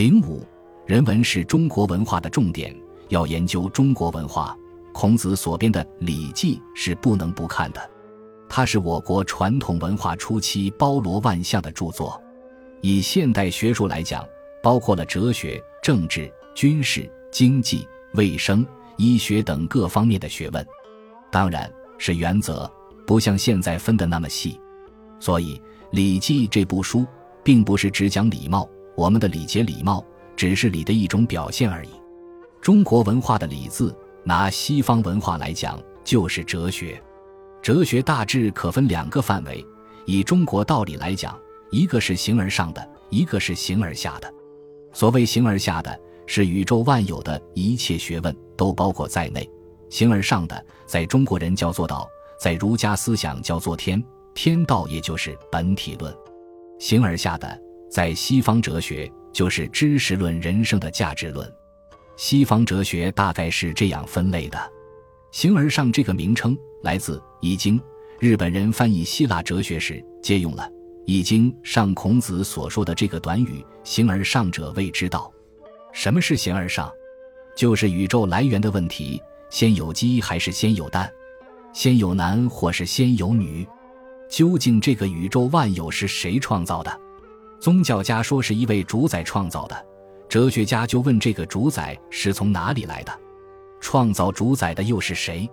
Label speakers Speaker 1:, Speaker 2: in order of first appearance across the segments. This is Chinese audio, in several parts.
Speaker 1: 零五，人文是中国文化的重点，要研究中国文化，孔子所编的《礼记》是不能不看的。它是我国传统文化初期包罗万象的著作。以现代学术来讲，包括了哲学、政治、军事、经济、卫生、医学等各方面的学问。当然是原则，不像现在分的那么细。所以，《礼记》这部书并不是只讲礼貌。我们的礼节礼貌只是礼的一种表现而已。中国文化的礼字，拿西方文化来讲，就是哲学。哲学大致可分两个范围。以中国道理来讲，一个是形而上的，一个是形而下的。所谓形而下的，是宇宙万有的一切学问都包括在内；形而上的，在中国人叫做道，在儒家思想叫做天。天道也就是本体论。形而下的。在西方哲学，就是知识论、人生的价值论。西方哲学大概是这样分类的：“形而上”这个名称来自《易经》，日本人翻译希腊哲学时借用了《易经》上孔子所说的这个短语：“形而上者谓之道。”什么是形而上？就是宇宙来源的问题：先有鸡还是先有蛋？先有男或是先有女？究竟这个宇宙万有是谁创造的？宗教家说是一位主宰创造的，哲学家就问这个主宰是从哪里来的，创造主宰的又是谁？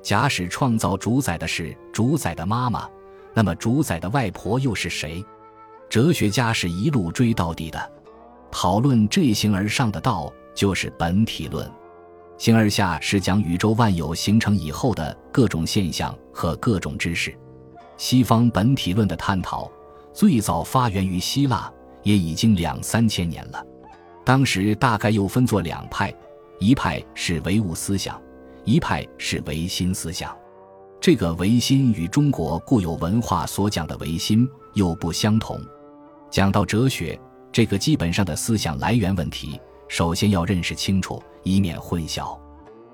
Speaker 1: 假使创造主宰的是主宰的妈妈，那么主宰的外婆又是谁？哲学家是一路追到底的，讨论这形而上的道就是本体论，形而下是讲宇宙万有形成以后的各种现象和各种知识。西方本体论的探讨。最早发源于希腊，也已经两三千年了。当时大概又分作两派，一派是唯物思想，一派是唯心思想。这个唯心与中国固有文化所讲的唯心又不相同。讲到哲学这个基本上的思想来源问题，首先要认识清楚，以免混淆。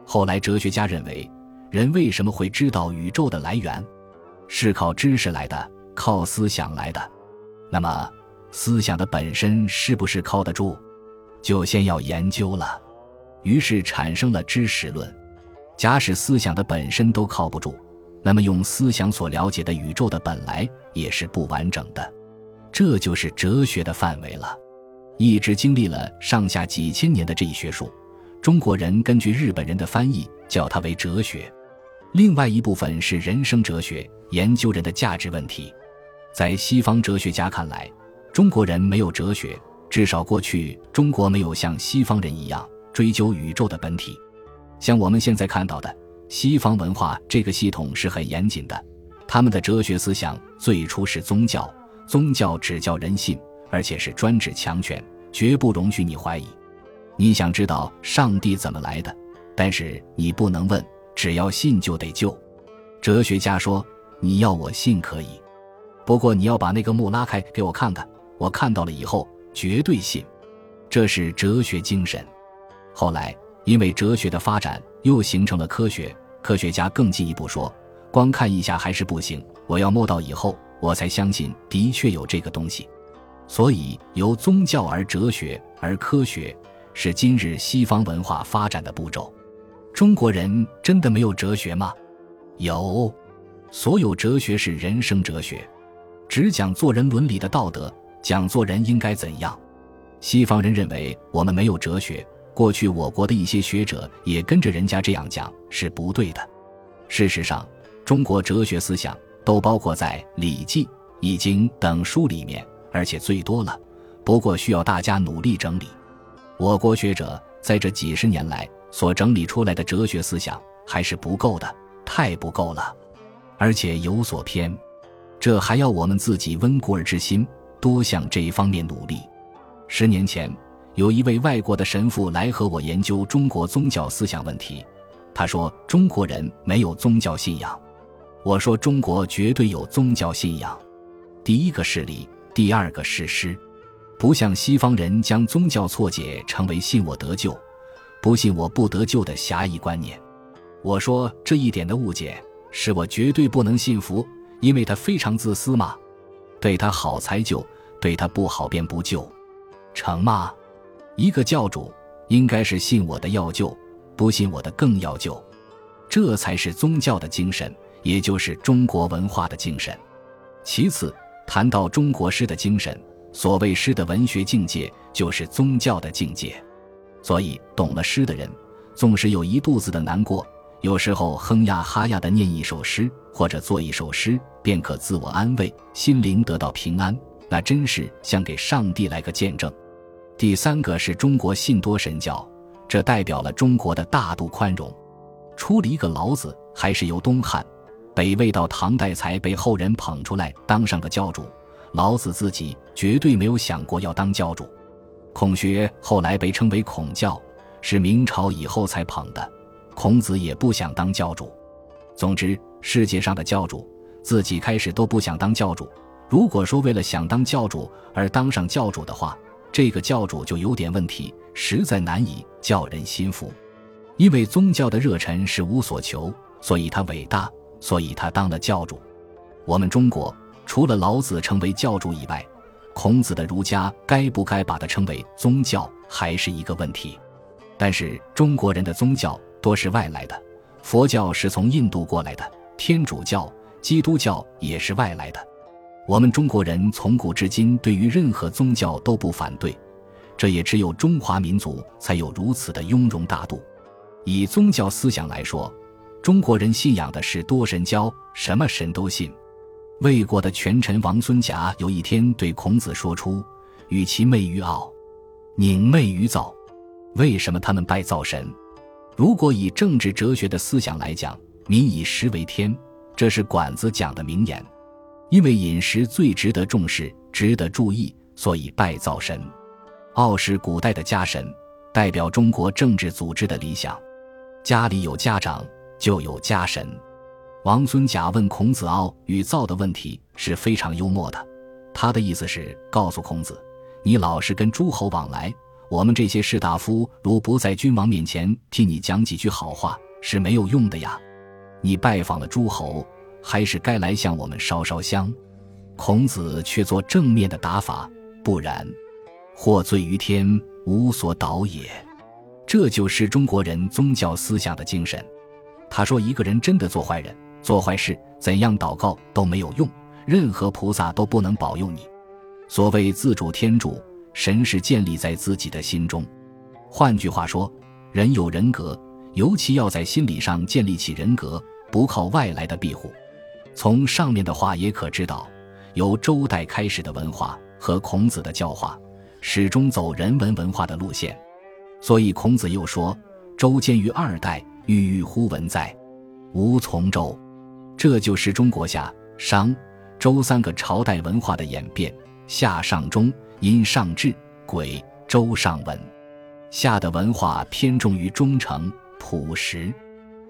Speaker 1: 后来哲学家认为，人为什么会知道宇宙的来源，是靠知识来的。靠思想来的，那么思想的本身是不是靠得住？就先要研究了。于是产生了知识论。假使思想的本身都靠不住，那么用思想所了解的宇宙的本来也是不完整的。这就是哲学的范围了。一直经历了上下几千年的这一学术，中国人根据日本人的翻译叫它为哲学。另外一部分是人生哲学，研究人的价值问题。在西方哲学家看来，中国人没有哲学，至少过去中国没有像西方人一样追究宇宙的本体。像我们现在看到的西方文化这个系统是很严谨的，他们的哲学思想最初是宗教，宗教只教人信，而且是专指强权，绝不容许你怀疑。你想知道上帝怎么来的，但是你不能问，只要信就得救。哲学家说：“你要我信可以。”不过你要把那个墓拉开给我看看，我看到了以后绝对信，这是哲学精神。后来因为哲学的发展，又形成了科学。科学家更进一步说，光看一下还是不行，我要摸到以后，我才相信的确有这个东西。所以由宗教而哲学而科学，是今日西方文化发展的步骤。中国人真的没有哲学吗？有，所有哲学是人生哲学。只讲做人伦理的道德，讲做人应该怎样。西方人认为我们没有哲学，过去我国的一些学者也跟着人家这样讲是不对的。事实上，中国哲学思想都包括在《礼记》《易经》等书里面，而且最多了。不过需要大家努力整理。我国学者在这几十年来所整理出来的哲学思想还是不够的，太不够了，而且有所偏。这还要我们自己温故而知新，多向这一方面努力。十年前，有一位外国的神父来和我研究中国宗教思想问题。他说：“中国人没有宗教信仰。”我说：“中国绝对有宗教信仰。第一个是理，第二个是诗，不像西方人将宗教错解成为信我得救，不信我不得救的狭义观念。”我说：“这一点的误解，是我绝对不能信服。”因为他非常自私嘛，对他好才救，对他不好便不救，成吗？一个教主应该是信我的要救，不信我的更要救，这才是宗教的精神，也就是中国文化的精神。其次，谈到中国诗的精神，所谓诗的文学境界，就是宗教的境界。所以，懂了诗的人，纵使有一肚子的难过，有时候哼呀哈呀的念一首诗，或者做一首诗，便可自我安慰，心灵得到平安。那真是像给上帝来个见证。第三个是中国信多神教，这代表了中国的大度宽容。出了一个老子，还是由东汉、北魏到唐代才被后人捧出来当上个教主。老子自己绝对没有想过要当教主。孔学后来被称为孔教，是明朝以后才捧的。孔子也不想当教主。总之，世界上的教主自己开始都不想当教主。如果说为了想当教主而当上教主的话，这个教主就有点问题，实在难以叫人心服。因为宗教的热忱是无所求，所以他伟大，所以他当了教主。我们中国除了老子成为教主以外，孔子的儒家该不该把它称为宗教，还是一个问题。但是中国人的宗教多是外来的，佛教是从印度过来的，天主教、基督教也是外来的。我们中国人从古至今对于任何宗教都不反对，这也只有中华民族才有如此的雍容大度。以宗教思想来说，中国人信仰的是多神教，什么神都信。魏国的权臣王孙贾有一天对孔子说出：“与其媚于傲，宁媚于灶。”为什么他们拜灶神？如果以政治哲学的思想来讲，“民以食为天”，这是管子讲的名言。因为饮食最值得重视、值得注意，所以拜灶神。傲是古代的家神，代表中国政治组织的理想。家里有家长，就有家神。王孙贾问孔子傲与灶的问题是非常幽默的。他的意思是告诉孔子：你老是跟诸侯往来，我们这些士大夫如不在君王面前替你讲几句好话，是没有用的呀。你拜访了诸侯。还是该来向我们烧烧香，孔子却做正面的答法，不然，获罪于天，无所导也。这就是中国人宗教思想的精神。他说，一个人真的做坏人、做坏事，怎样祷告都没有用，任何菩萨都不能保佑你。所谓自主天主，神是建立在自己的心中。换句话说，人有人格，尤其要在心理上建立起人格，不靠外来的庇护。从上面的话也可知道，由周代开始的文化和孔子的教化，始终走人文文化的路线。所以孔子又说：“周兼于二代，郁郁乎文哉，吾从周。”这就是中国夏、商、周三个朝代文化的演变。夏上中，殷上至，癸周上文。夏的文化偏重于忠诚朴实，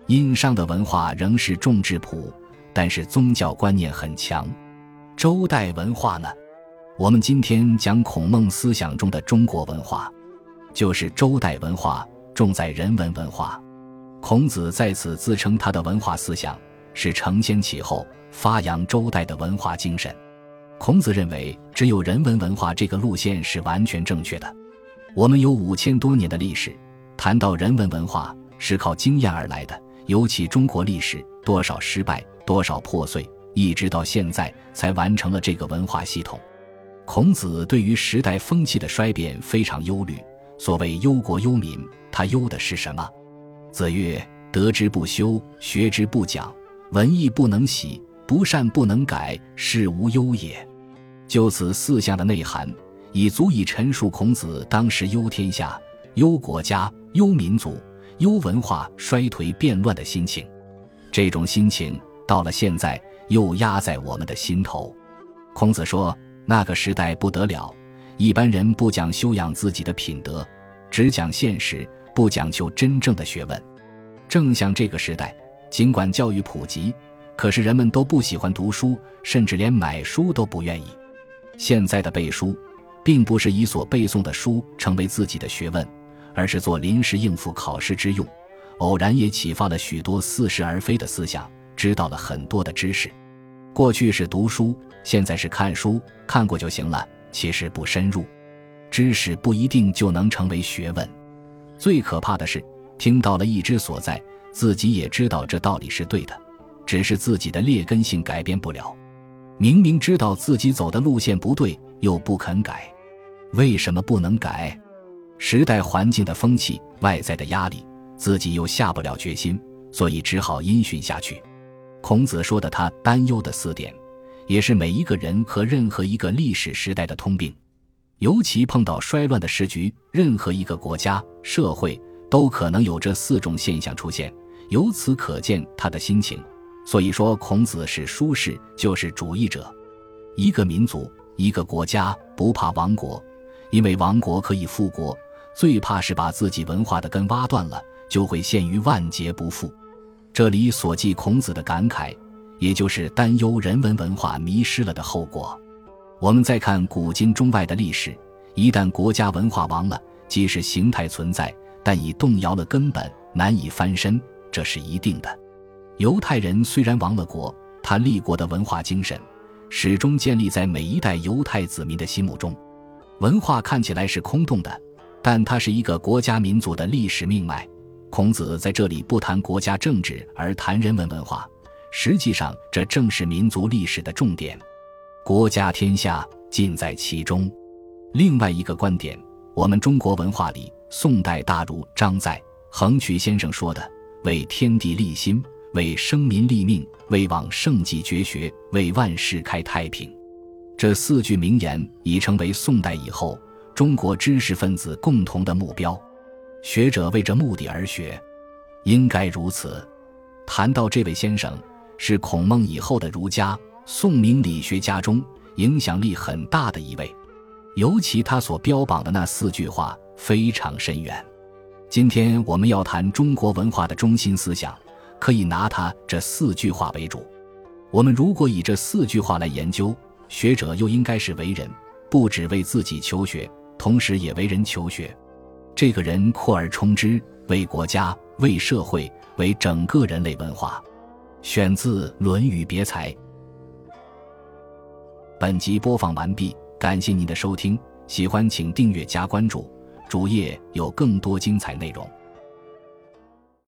Speaker 1: 殷商的文化仍是重质朴。但是宗教观念很强，周代文化呢？我们今天讲孔孟思想中的中国文化，就是周代文化重在人文文化。孔子在此自称他的文化思想是承先启后，发扬周代的文化精神。孔子认为，只有人文文化这个路线是完全正确的。我们有五千多年的历史，谈到人文文化是靠经验而来的，尤其中国历史多少失败。多少破碎，一直到现在才完成了这个文化系统。孔子对于时代风气的衰变非常忧虑。所谓忧国忧民，他忧的是什么？子曰：“得之不修，学之不讲，文艺不能习，不善不能改，是无忧也。”就此四项的内涵，已足以陈述孔子当时忧天下、忧国家、忧民族、忧文化衰颓变乱的心情。这种心情。到了现在，又压在我们的心头。孔子说：“那个时代不得了，一般人不讲修养自己的品德，只讲现实，不讲究真正的学问。正像这个时代，尽管教育普及，可是人们都不喜欢读书，甚至连买书都不愿意。现在的背书，并不是以所背诵的书成为自己的学问，而是做临时应付考试之用。偶然也启发了许多似是而非的思想。”知道了很多的知识，过去是读书，现在是看书，看过就行了，其实不深入。知识不一定就能成为学问。最可怕的是，听到了一知所在，自己也知道这道理是对的，只是自己的劣根性改变不了。明明知道自己走的路线不对，又不肯改，为什么不能改？时代环境的风气、外在的压力，自己又下不了决心，所以只好因循下去。孔子说的他担忧的四点，也是每一个人和任何一个历史时代的通病。尤其碰到衰乱的时局，任何一个国家、社会都可能有这四种现象出现。由此可见他的心情。所以说，孔子是舒适就是主义者。一个民族、一个国家不怕亡国，因为亡国可以复国；最怕是把自己文化的根挖断了，就会陷于万劫不复。这里所记孔子的感慨，也就是担忧人文文化迷失了的后果。我们再看古今中外的历史，一旦国家文化亡了，即使形态存在，但已动摇了根本，难以翻身，这是一定的。犹太人虽然亡了国，他立国的文化精神始终建立在每一代犹太子民的心目中。文化看起来是空洞的，但它是一个国家民族的历史命脉。孔子在这里不谈国家政治，而谈人文文化。实际上，这正是民族历史的重点。国家天下尽在其中。另外一个观点，我们中国文化里，宋代大儒张载、横渠先生说的“为天地立心，为生民立命，为往圣继绝学，为万世开太平”，这四句名言已成为宋代以后中国知识分子共同的目标。学者为这目的而学，应该如此。谈到这位先生，是孔孟以后的儒家、宋明理学家中影响力很大的一位，尤其他所标榜的那四句话非常深远。今天我们要谈中国文化的中心思想，可以拿他这四句话为主。我们如果以这四句话来研究，学者又应该是为人，不只为自己求学，同时也为人求学。这个人扩而充之，为国家、为社会、为整个人类文化。选自《论语别裁》。本集播放完毕，感谢您的收听，喜欢请订阅加关注，主页有更多精彩内容。